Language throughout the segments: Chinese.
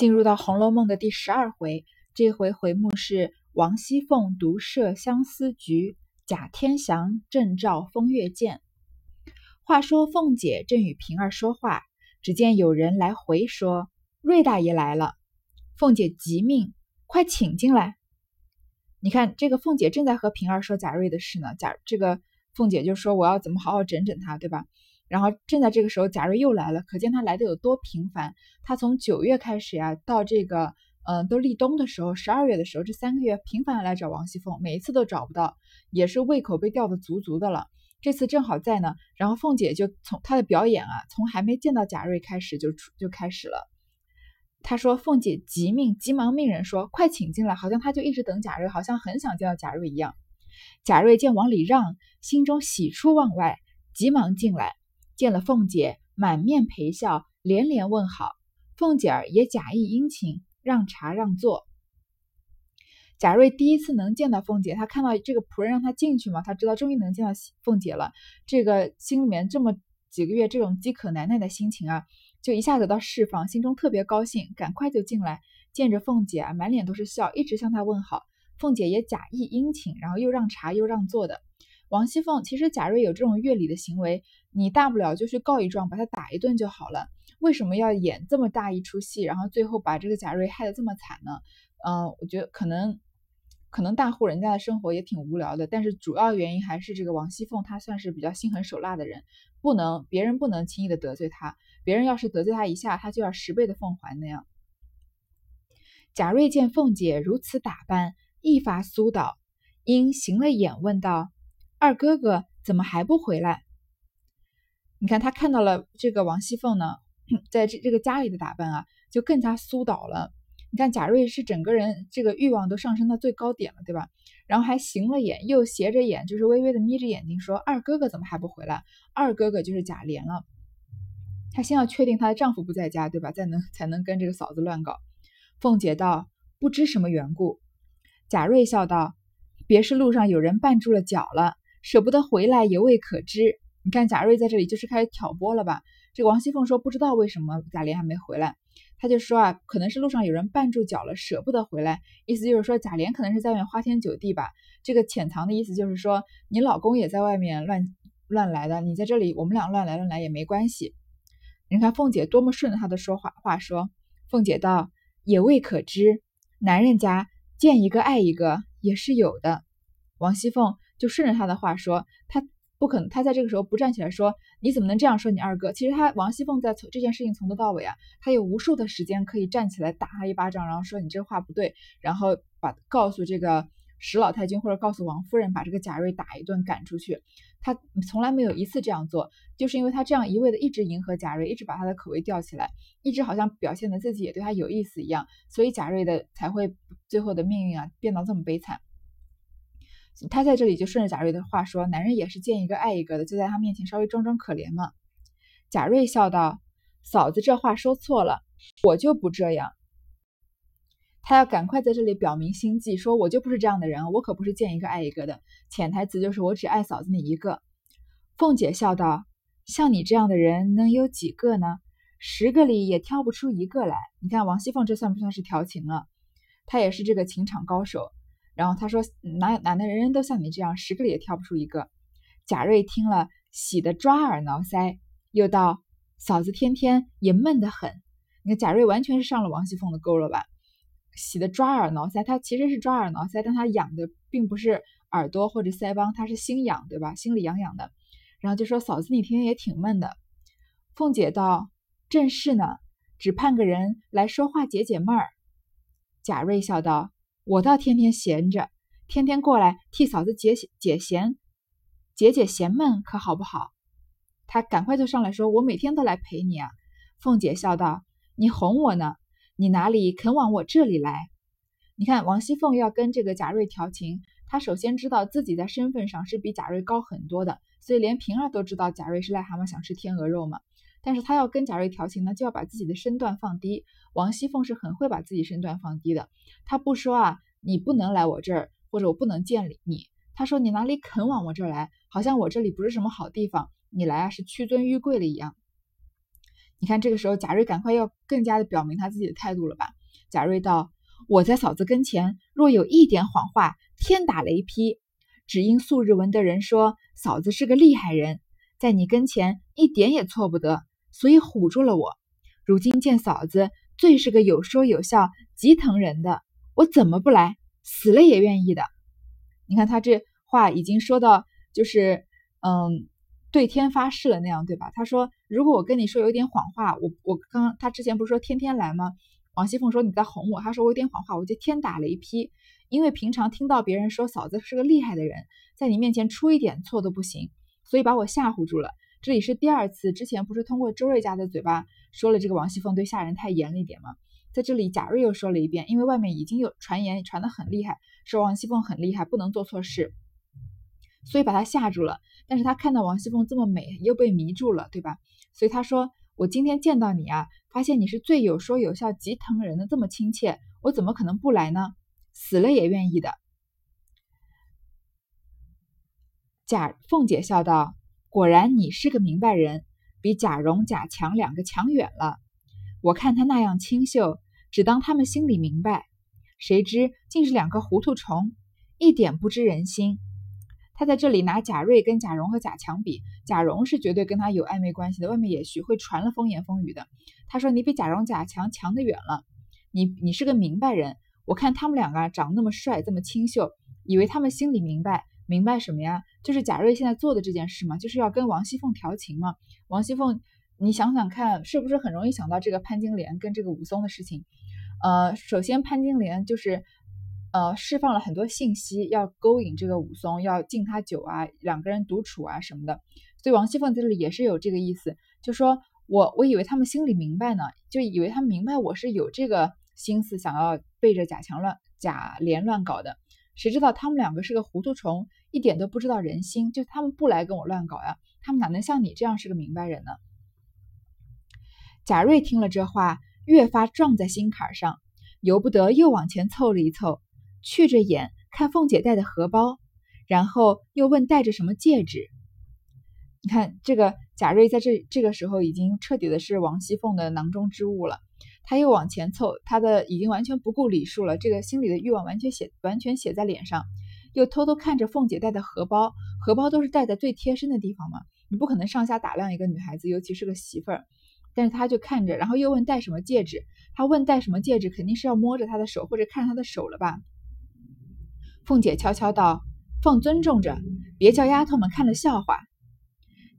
进入到《红楼梦》的第十二回，这回回目是王熙凤独设相思局，贾天祥正照风月鉴。话说凤姐正与平儿说话，只见有人来回说：“瑞大爷来了。”凤姐急命：“快请进来。”你看，这个凤姐正在和平儿说贾瑞的事呢。贾这个凤姐就说：“我要怎么好好整整他，对吧？”然后正在这个时候，贾瑞又来了，可见他来的有多频繁。他从九月开始呀，到这个，嗯，都立冬的时候，十二月的时候，这三个月频繁的来找王熙凤，每一次都找不到，也是胃口被吊得足足的了。这次正好在呢，然后凤姐就从她的表演啊，从还没见到贾瑞开始就出就开始了。她说：“凤姐急命急忙命人说，快请进来，好像她就一直等贾瑞，好像很想见到贾瑞一样。”贾瑞见往里让，心中喜出望外，急忙进来。见了凤姐，满面陪笑，连连问好。凤姐儿也假意殷勤，让茶让座。贾瑞第一次能见到凤姐，他看到这个仆人让他进去嘛，他知道终于能见到凤姐了。这个心里面这么几个月这种饥渴难耐的心情啊，就一下子到释放，心中特别高兴，赶快就进来，见着凤姐啊，满脸都是笑，一直向她问好。凤姐也假意殷勤，然后又让茶又让座的。王熙凤其实贾瑞有这种越礼的行为，你大不了就去告一状，把他打一顿就好了。为什么要演这么大一出戏，然后最后把这个贾瑞害得这么惨呢？嗯，我觉得可能可能大户人家的生活也挺无聊的，但是主要原因还是这个王熙凤她算是比较心狠手辣的人，不能别人不能轻易的得罪她，别人要是得罪她一下，她就要十倍的奉还那样。贾瑞见凤姐如此打扮，一发苏倒，因行了眼问道。二哥哥怎么还不回来？你看他看到了这个王熙凤呢，在这这个家里的打扮啊，就更加苏倒了。你看贾瑞是整个人这个欲望都上升到最高点了，对吧？然后还行了眼，又斜着眼，就是微微的眯着眼睛说：“二哥哥怎么还不回来？”二哥哥就是贾琏了。她先要确定她的丈夫不在家，对吧？再能才能跟这个嫂子乱搞。凤姐道：“不知什么缘故。”贾瑞笑道：“别是路上有人绊住了脚了。”舍不得回来也未可知。你看贾瑞在这里就是开始挑拨了吧？这个王熙凤说不知道为什么贾琏还没回来，他就说啊，可能是路上有人绊住脚了，舍不得回来。意思就是说贾琏可能是在外面花天酒地吧。这个潜藏的意思就是说，你老公也在外面乱乱来的，你在这里我们俩乱来乱来也没关系。你看凤姐多么顺着他的说话话说。凤姐道也未可知，男人家见一个爱一个也是有的。王熙凤。就顺着他的话说，他不可能，他在这个时候不站起来说，你怎么能这样说你二哥？其实他王熙凤在从这件事情从头到尾啊，他有无数的时间可以站起来打他一巴掌，然后说你这话不对，然后把告诉这个史老太君或者告诉王夫人，把这个贾瑞打一顿赶出去。他从来没有一次这样做，就是因为他这样一味的一直迎合贾瑞，一直把他的口味吊起来，一直好像表现的自己也对他有意思一样，所以贾瑞的才会最后的命运啊变到这么悲惨。他在这里就顺着贾瑞的话说：“男人也是见一个爱一个的，就在他面前稍微装装可怜嘛。”贾瑞笑道：“嫂子这话说错了，我就不这样。”他要赶快在这里表明心迹，说：“我就不是这样的人，我可不是见一个爱一个的。”潜台词就是我只爱嫂子你一个。凤姐笑道：“像你这样的人能有几个呢？十个里也挑不出一个来。你看王熙凤这算不算是调情了？她也是这个情场高手。”然后他说：“哪哪的人人都像你这样，十个里也挑不出一个。”贾瑞听了，喜得抓耳挠腮，又道：“嫂子天天也闷得很。”你看贾瑞完全是上了王熙凤的钩了吧？喜得抓耳挠腮，他其实是抓耳挠腮，但他痒的并不是耳朵或者腮帮，他是心痒，对吧？心里痒痒的。然后就说：“嫂子你天天也挺闷的。”凤姐道：“正是呢，只盼个人来说话解解闷儿。”贾瑞笑道。我倒天天闲着，天天过来替嫂子解解闲，解解闲闷，可好不好？他赶快就上来说：“我每天都来陪你啊。”凤姐笑道：“你哄我呢，你哪里肯往我这里来？”你看王熙凤要跟这个贾瑞调情，她首先知道自己在身份上是比贾瑞高很多的，所以连平儿都知道贾瑞是癞蛤蟆想吃天鹅肉嘛。但是她要跟贾瑞调情呢，就要把自己的身段放低。王熙凤是很会把自己身段放低的，她不说啊，你不能来我这儿，或者我不能见你。她说你哪里肯往我这儿来，好像我这里不是什么好地方，你来啊是屈尊于贵了一样。你看这个时候，贾瑞赶快要更加的表明他自己的态度了吧？贾瑞道：“我在嫂子跟前，若有一点谎话，天打雷劈。只因素日闻得人说嫂子是个厉害人，在你跟前一点也错不得，所以唬住了我。如今见嫂子最是个有说有笑、极疼人的，我怎么不来？死了也愿意的。你看他这话已经说到，就是嗯。”对天发誓了那样，对吧？他说：“如果我跟你说有点谎话，我我刚他之前不是说天天来吗？”王熙凤说：“你在哄我。”他说：“我有点谎话，我就天打雷劈。因为平常听到别人说嫂子是个厉害的人，在你面前出一点错都不行，所以把我吓唬住了。这里是第二次，之前不是通过周瑞家的嘴巴说了这个王熙凤对下人太严了一点吗？在这里贾瑞又说了一遍，因为外面已经有传言传得很厉害，说王熙凤很厉害，不能做错事。”所以把他吓住了，但是他看到王熙凤这么美，又被迷住了，对吧？所以他说：“我今天见到你啊，发现你是最有说有笑、极疼人的，这么亲切，我怎么可能不来呢？死了也愿意的。”贾凤姐笑道：“果然你是个明白人，比贾蓉、贾强两个强远了。我看他那样清秀，只当他们心里明白，谁知竟是两个糊涂虫，一点不知人心。”他在这里拿贾瑞跟贾蓉和贾强比，贾蓉是绝对跟他有暧昧关系的，外面也许会传了风言风语的。他说：“你比贾蓉、贾强强得远了，你你是个明白人。我看他们两个长那么帅，这么清秀，以为他们心里明白，明白什么呀？就是贾瑞现在做的这件事嘛，就是要跟王熙凤调情嘛。王熙凤，你想想看，是不是很容易想到这个潘金莲跟这个武松的事情？呃，首先潘金莲就是。呃，释放了很多信息，要勾引这个武松，要敬他酒啊，两个人独处啊什么的。所以王熙凤在这里也是有这个意思，就说我我以为他们心里明白呢，就以为他明白我是有这个心思想要背着贾强乱贾琏乱搞的，谁知道他们两个是个糊涂虫，一点都不知道人心，就他们不来跟我乱搞呀，他们哪能像你这样是个明白人呢？贾瑞听了这话，越发撞在心坎上，由不得又往前凑了一凑。觑着眼看凤姐带的荷包，然后又问戴着什么戒指。你看这个贾瑞在这这个时候已经彻底的是王熙凤的囊中之物了。他又往前凑，他的已经完全不顾礼数了，这个心里的欲望完全写完全写在脸上。又偷偷看着凤姐带的荷包，荷包都是戴在最贴身的地方嘛，你不可能上下打量一个女孩子，尤其是个媳妇儿。但是他就看着，然后又问戴什么戒指。他问戴什么戒指，肯定是要摸着她的手或者看她的手了吧？凤姐悄悄道：“凤尊重着，别叫丫头们看了笑话。”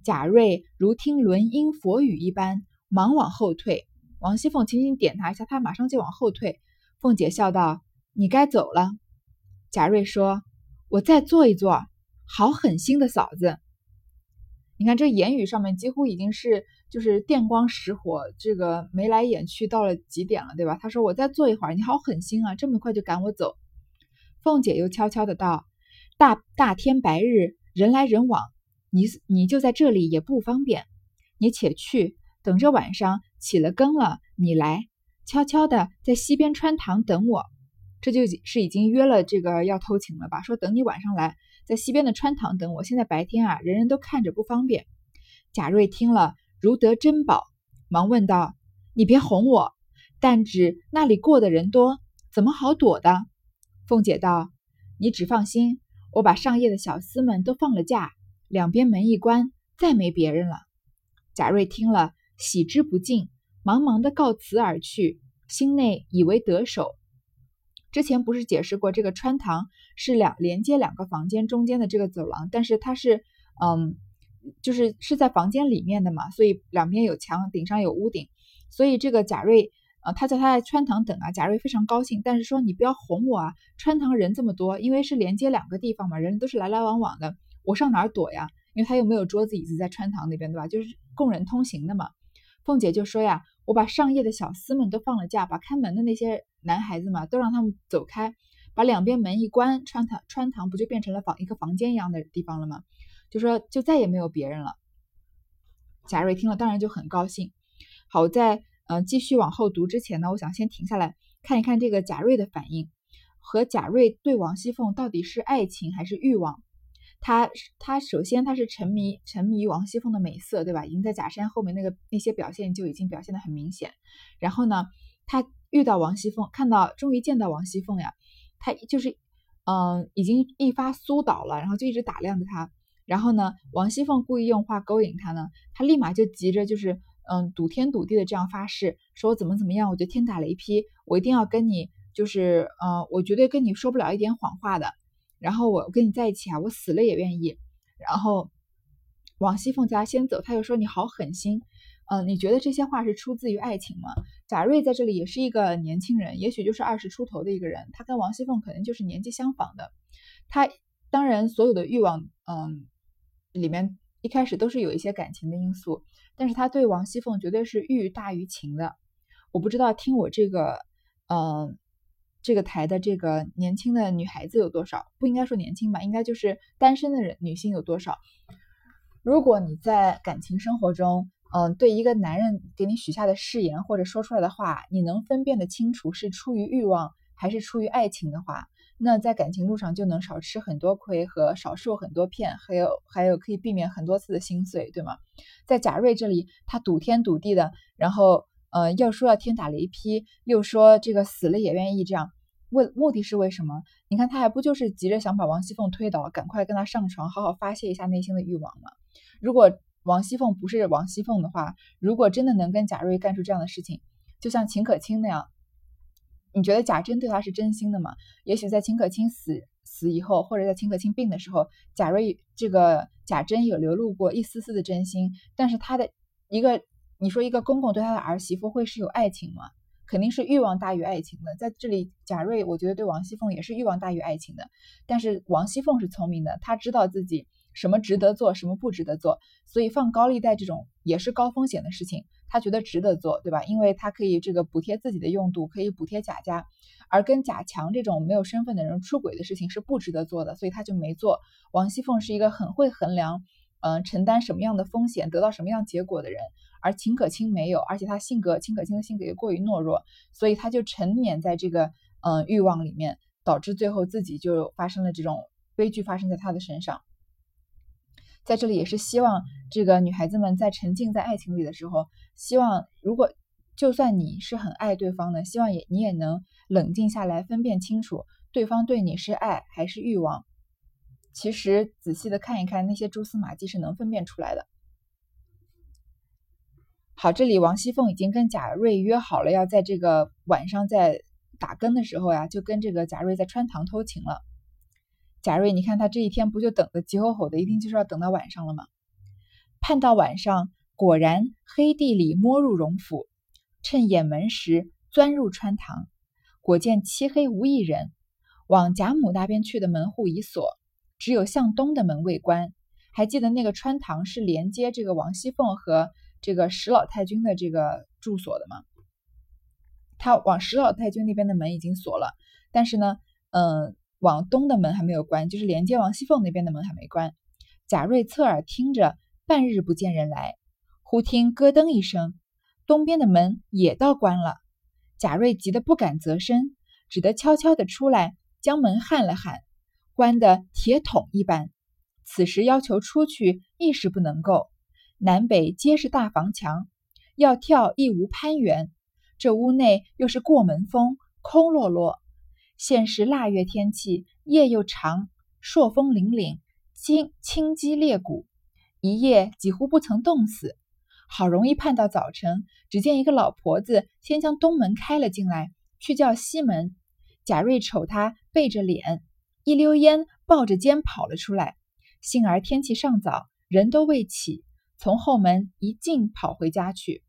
贾瑞如听轮音佛语一般，忙往后退。王熙凤轻轻点他一下，他马上就往后退。凤姐笑道：“你该走了。”贾瑞说：“我再坐一坐。”好狠心的嫂子！你看这言语上面几乎已经是就是电光石火，这个眉来眼去到了极点了，对吧？他说：“我再坐一会儿。”你好狠心啊，这么快就赶我走。凤姐又悄悄的道：“大大天白日，人来人往，你你就在这里也不方便。你且去，等着晚上起了更了，你来，悄悄的在西边穿堂等我。这就是已经约了这个要偷情了吧？说等你晚上来，在西边的穿堂等我。现在白天啊，人人都看着不方便。”贾瑞听了如得珍宝，忙问道：“你别哄我，但只那里过的人多，怎么好躲的？”凤姐道：“你只放心，我把上夜的小厮们都放了假，两边门一关，再没别人了。”贾瑞听了，喜之不尽，忙忙的告辞而去，心内以为得手。之前不是解释过，这个穿堂是两连接两个房间中间的这个走廊，但是它是，嗯，就是是在房间里面的嘛，所以两边有墙，顶上有屋顶，所以这个贾瑞。呃，他叫他在穿堂等啊，贾瑞非常高兴，但是说你不要哄我啊，穿堂人这么多，因为是连接两个地方嘛，人都是来来往往的，我上哪儿躲呀？因为他又没有桌子椅子在穿堂那边，对吧？就是供人通行的嘛。凤姐就说呀，我把上夜的小厮们都放了假，把看门的那些男孩子嘛，都让他们走开，把两边门一关，穿堂穿堂不就变成了房一个房间一样的地方了吗？就说就再也没有别人了。贾瑞听了当然就很高兴，好在。嗯，继续往后读之前呢，我想先停下来看一看这个贾瑞的反应和贾瑞对王熙凤到底是爱情还是欲望。他他首先他是沉迷沉迷于王熙凤的美色，对吧？已经在假山后面那个那些表现就已经表现的很明显。然后呢，他遇到王熙凤，看到终于见到王熙凤呀，他就是嗯已经一发苏倒了，然后就一直打量着她。然后呢，王熙凤故意用话勾引他呢，他立马就急着就是嗯赌天赌地的这样发誓，说我怎么怎么样，我就天打雷劈，我一定要跟你就是嗯我绝对跟你说不了一点谎话的。然后我跟你在一起啊，我死了也愿意。然后王熙凤家先走，他又说你好狠心，嗯，你觉得这些话是出自于爱情吗？贾瑞在这里也是一个年轻人，也许就是二十出头的一个人，他跟王熙凤可能就是年纪相仿的。他当然所有的欲望，嗯，里面一开始都是有一些感情的因素，但是他对王熙凤绝对是欲大于情的。我不知道听我这个，嗯。这个台的这个年轻的女孩子有多少？不应该说年轻吧，应该就是单身的人女性有多少？如果你在感情生活中，嗯，对一个男人给你许下的誓言或者说出来的话，你能分辨得清楚是出于欲望还是出于爱情的话，那在感情路上就能少吃很多亏和少受很多骗，还有还有可以避免很多次的心碎，对吗？在贾瑞这里，他赌天赌地的，然后。呃，要说要天打雷劈，又说这个死了也愿意这样，为目的是为什么？你看他还不就是急着想把王熙凤推倒，赶快跟他上床，好好发泄一下内心的欲望吗？如果王熙凤不是王熙凤的话，如果真的能跟贾瑞干出这样的事情，就像秦可卿那样，你觉得贾珍对他是真心的吗？也许在秦可卿死死以后，或者在秦可卿病的时候，贾瑞这个贾珍有流露过一丝丝的真心，但是他的一个。你说一个公公对他的儿媳妇会是有爱情吗？肯定是欲望大于爱情的。在这里，贾瑞我觉得对王熙凤也是欲望大于爱情的。但是王熙凤是聪明的，她知道自己什么值得做，什么不值得做，所以放高利贷这种也是高风险的事情，她觉得值得做，对吧？因为她可以这个补贴自己的用度，可以补贴贾家，而跟贾强这种没有身份的人出轨的事情是不值得做的，所以她就没做。王熙凤是一个很会衡量，嗯，承担什么样的风险，得到什么样结果的人。而秦可卿没有，而且他性格，秦可卿的性格也过于懦弱，所以他就沉湎在这个嗯欲望里面，导致最后自己就发生了这种悲剧发生在他的身上。在这里也是希望这个女孩子们在沉浸在爱情里的时候，希望如果就算你是很爱对方的，希望也你也能冷静下来，分辨清楚对方对你是爱还是欲望。其实仔细的看一看那些蛛丝马迹是能分辨出来的。好，这里王熙凤已经跟贾瑞约好了，要在这个晚上在打更的时候呀，就跟这个贾瑞在穿堂偷情了。贾瑞，你看他这一天不就等的急吼吼的，一定就是要等到晚上了吗？盼到晚上，果然黑地里摸入荣府，趁掩门时钻入穿堂，果见漆黑无一人。往贾母那边去的门户已锁，只有向东的门未关。还记得那个穿堂是连接这个王熙凤和。这个石老太君的这个住所的嘛，他往石老太君那边的门已经锁了，但是呢，嗯，往东的门还没有关，就是连接王熙凤那边的门还没关。贾瑞侧耳听着，半日不见人来，忽听咯噔一声，东边的门也倒关了。贾瑞急得不敢择身，只得悄悄的出来，将门焊了焊，关的铁桶一般。此时要求出去，一时不能够。南北皆是大房墙，要跳亦无攀援。这屋内又是过门风，空落落。现时腊月天气，夜又长，朔风凛凛，青青肌裂骨，一夜几乎不曾冻死。好容易盼到早晨，只见一个老婆子先将东门开了进来，去叫西门。贾瑞瞅他背着脸，一溜烟抱着肩跑了出来。幸而天气尚早，人都未起。从后门一进，跑回家去。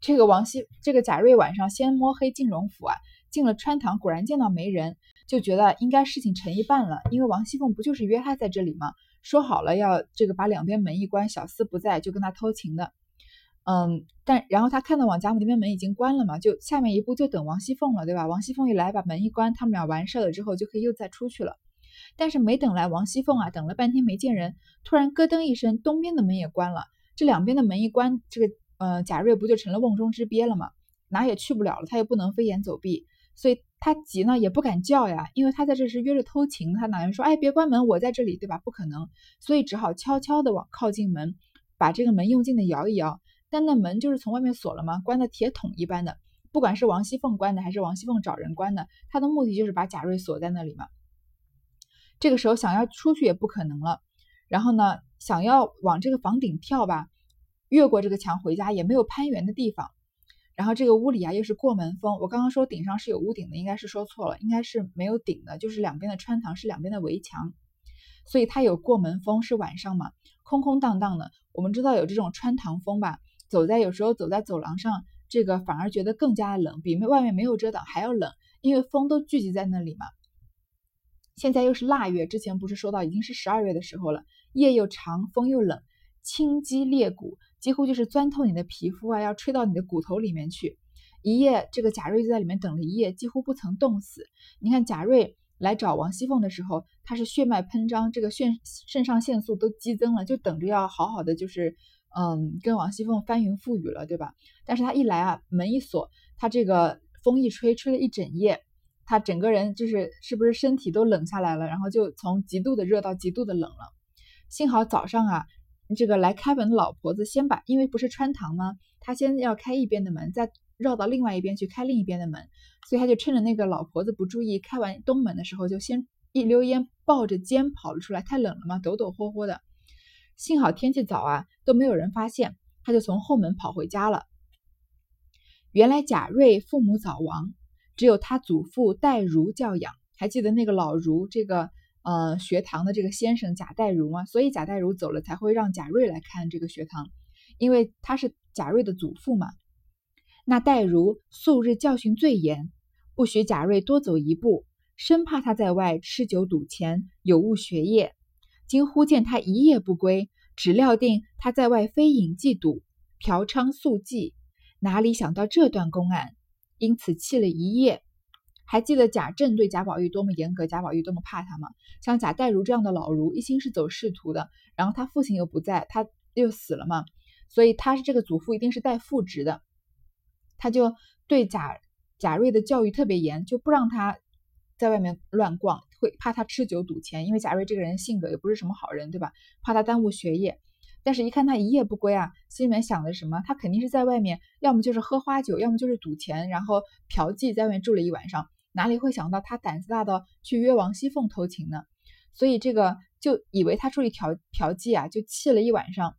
这个王熙，这个贾瑞晚上先摸黑进荣府啊，进了穿堂，果然见到没人，就觉得应该事情成一半了。因为王熙凤不就是约他在这里吗？说好了要这个把两边门一关，小厮不在就跟他偷情的。嗯，但然后他看到往贾母那边门已经关了嘛，就下面一步就等王熙凤了，对吧？王熙凤一来，把门一关，他们俩完事了之后，就可以又再出去了。但是没等来王熙凤啊，等了半天没见人，突然咯噔一声，东边的门也关了。这两边的门一关，这个呃贾瑞不就成了瓮中之鳖了吗？哪也去不了了，他又不能飞檐走壁，所以他急呢也不敢叫呀，因为他在这是约着偷情，他哪能说哎别关门，我在这里，对吧？不可能，所以只好悄悄的往靠近门，把这个门用劲的摇一摇。但那门就是从外面锁了吗？关的铁桶一般的，不管是王熙凤关的还是王熙凤找人关的，他的目的就是把贾瑞锁在那里嘛。这个时候想要出去也不可能了，然后呢，想要往这个房顶跳吧，越过这个墙回家也没有攀援的地方。然后这个屋里啊又是过门风，我刚刚说顶上是有屋顶的，应该是说错了，应该是没有顶的，就是两边的穿堂是两边的围墙，所以它有过门风，是晚上嘛，空空荡荡的。我们知道有这种穿堂风吧？走在有时候走在走廊上，这个反而觉得更加冷，比外面没有遮挡还要冷，因为风都聚集在那里嘛。现在又是腊月，之前不是说到已经是十二月的时候了，夜又长，风又冷，清肌裂骨，几乎就是钻透你的皮肤啊，要吹到你的骨头里面去。一夜，这个贾瑞就在里面等了一夜，几乎不曾冻死。你看贾瑞来找王熙凤的时候，他是血脉喷张，这个肾肾上腺素都激增了，就等着要好好的就是。嗯，跟王熙凤翻云覆雨了，对吧？但是他一来啊，门一锁，他这个风一吹，吹了一整夜，他整个人就是是不是身体都冷下来了？然后就从极度的热到极度的冷了。幸好早上啊，这个来开门的老婆子先把，因为不是穿堂吗？他先要开一边的门，再绕到另外一边去开另一边的门，所以他就趁着那个老婆子不注意，开完东门的时候，就先一溜烟抱着肩跑了出来。太冷了嘛，抖抖霍霍的。幸好天气早啊，都没有人发现，他就从后门跑回家了。原来贾瑞父母早亡，只有他祖父戴儒教养。还记得那个老儒，这个呃学堂的这个先生贾代如吗？所以贾代如走了，才会让贾瑞来看这个学堂，因为他是贾瑞的祖父嘛。那代如素日教训最严，不许贾瑞多走一步，生怕他在外吃酒赌钱，有误学业。今忽见他一夜不归，只料定他在外非饮即赌、嫖娼宿妓，哪里想到这段公案，因此气了一夜。还记得贾政对贾宝玉多么严格，贾宝玉多么怕他吗？像贾代儒这样的老儒，一心是走仕途的，然后他父亲又不在，他又死了嘛，所以他是这个祖父，一定是带父职的，他就对贾贾瑞的教育特别严，就不让他。在外面乱逛，会怕他吃酒赌钱，因为贾瑞这个人性格也不是什么好人，对吧？怕他耽误学业。但是，一看他一夜不归啊，心里面想的什么？他肯定是在外面，要么就是喝花酒，要么就是赌钱，然后嫖妓，在外面住了一晚上。哪里会想到他胆子大到去约王熙凤偷情呢？所以这个就以为他出去嫖嫖妓啊，就气了一晚上。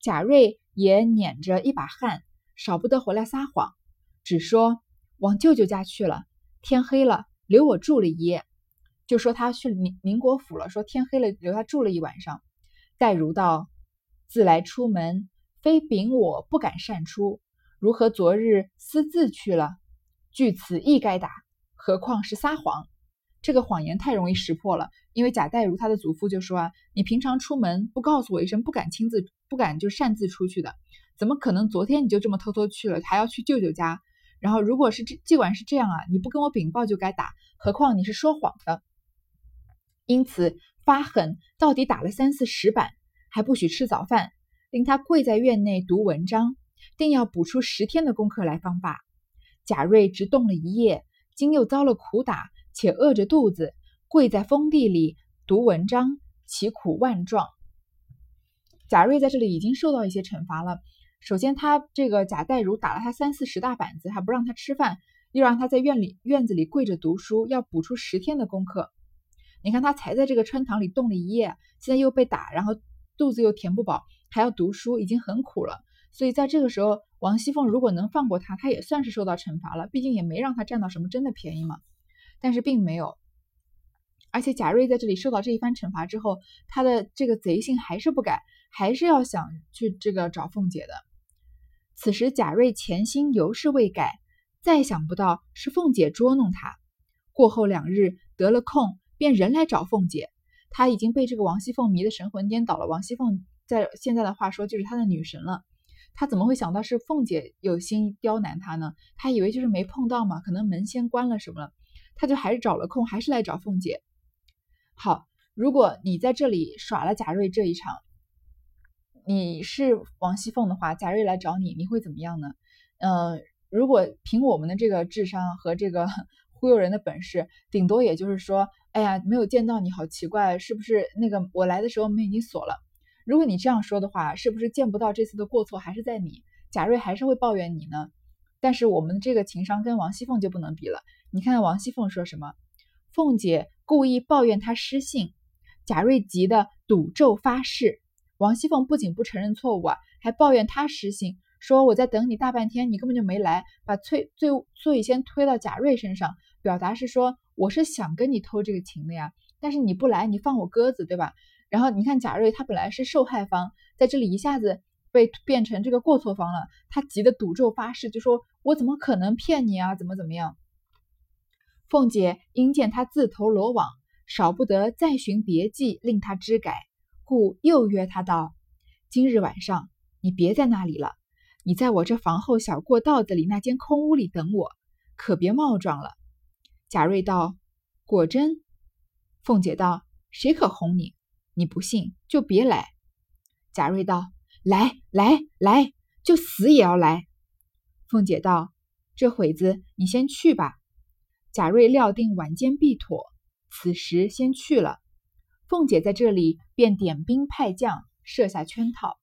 贾瑞也捻着一把汗，少不得回来撒谎，只说往舅舅家去了，天黑了。留我住了一夜，就说他去宁宁国府了。说天黑了，留他住了一晚上。戴如道：“自来出门，非禀我不敢擅出，如何昨日私自去了？据此亦该打，何况是撒谎？这个谎言太容易识破了。因为贾代如他的祖父就说啊，你平常出门不告诉我一声，不敢亲自，不敢就擅自出去的，怎么可能昨天你就这么偷偷去了，还要去舅舅家？”然后，如果是这，尽管是这样啊，你不跟我禀报就该打，何况你是说谎的。因此发狠，到底打了三四十板，还不许吃早饭，令他跪在院内读文章，定要补出十天的功课来方罢。贾瑞只冻了一夜，今又遭了苦打，且饿着肚子，跪在封地里读文章，其苦万状。贾瑞在这里已经受到一些惩罚了。首先，他这个贾代儒打了他三四十大板子，还不让他吃饭，又让他在院里院子里跪着读书，要补出十天的功课。你看他才在这个穿堂里冻了一夜，现在又被打，然后肚子又填不饱，还要读书，已经很苦了。所以在这个时候，王熙凤如果能放过他，他也算是受到惩罚了，毕竟也没让他占到什么真的便宜嘛。但是并没有，而且贾瑞在这里受到这一番惩罚之后，他的这个贼性还是不改，还是要想去这个找凤姐的。此时贾瑞潜心犹是未改，再想不到是凤姐捉弄他。过后两日得了空，便人来找凤姐。他已经被这个王熙凤迷得神魂颠倒了。王熙凤在现在的话说就是他的女神了。他怎么会想到是凤姐有心刁难他呢？他以为就是没碰到嘛，可能门先关了什么了，他就还是找了空，还是来找凤姐。好，如果你在这里耍了贾瑞这一场。你是王熙凤的话，贾瑞来找你，你会怎么样呢？嗯，如果凭我们的这个智商和这个 忽悠人的本事，顶多也就是说，哎呀，没有见到你好奇怪，是不是那个我来的时候门已经锁了？如果你这样说的话，是不是见不到这次的过错还是在你？贾瑞还是会抱怨你呢？但是我们的这个情商跟王熙凤就不能比了。你看王熙凤说什么？凤姐故意抱怨他失信，贾瑞急得赌咒发誓。王熙凤不仅不承认错误啊，还抱怨他失信，说我在等你大半天，你根本就没来，把罪罪罪先推到贾瑞身上，表达是说我是想跟你偷这个情的呀，但是你不来，你放我鸽子，对吧？然后你看贾瑞他本来是受害方，在这里一下子。被变成这个过错方了，他急得赌咒发誓，就说：“我怎么可能骗你啊？怎么怎么样？”凤姐因见他自投罗网，少不得再寻别计令他知改，故又约他道：“今日晚上你别在那里了，你在我这房后小过道子里那间空屋里等我，可别冒撞了。”贾瑞道：“果真？”凤姐道：“谁可哄你？你不信就别来。”贾瑞道。来来来，就死也要来。凤姐道：“这会子你先去吧。”贾瑞料定晚间必妥，此时先去了。凤姐在这里便点兵派将，设下圈套。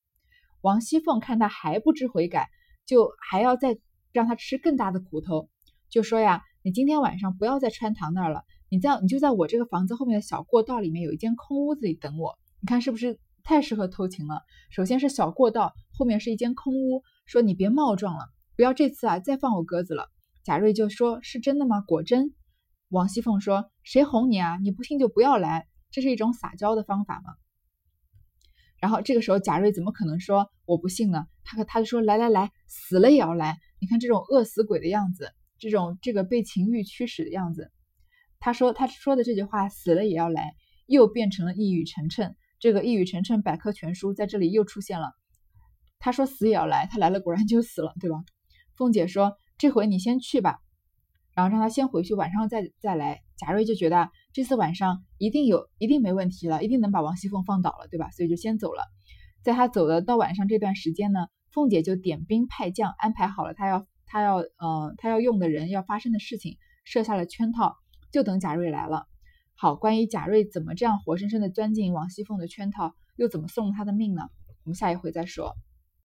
王熙凤看他还不知悔改，就还要再让他吃更大的苦头，就说呀：“你今天晚上不要在穿堂那儿了，你在你就在我这个房子后面的小过道里面有一间空屋子里等我。你看是不是？”太适合偷情了。首先是小过道，后面是一间空屋。说你别冒撞了，不要这次啊再放我鸽子了。贾瑞就说：“是真的吗？果真？”王熙凤说：“谁哄你啊？你不信就不要来，这是一种撒娇的方法嘛。”然后这个时候贾瑞怎么可能说我不信呢？他他就说：“来来来，死了也要来。你看这种饿死鬼的样子，这种这个被情欲驱使的样子。”他说他说的这句话“死了也要来”，又变成了一语成谶。这个一语成谶百科全书在这里又出现了。他说死也要来，他来了果然就死了，对吧？凤姐说这回你先去吧，然后让他先回去，晚上再再来。贾瑞就觉得这次晚上一定有，一定没问题了，一定能把王熙凤放倒了，对吧？所以就先走了。在他走的到晚上这段时间呢，凤姐就点兵派将，安排好了他要他要呃他要用的人要发生的事情，设下了圈套，就等贾瑞来了。好，关于贾瑞怎么这样活生生的钻进王熙凤的圈套，又怎么送了他的命呢？我们下一回再说。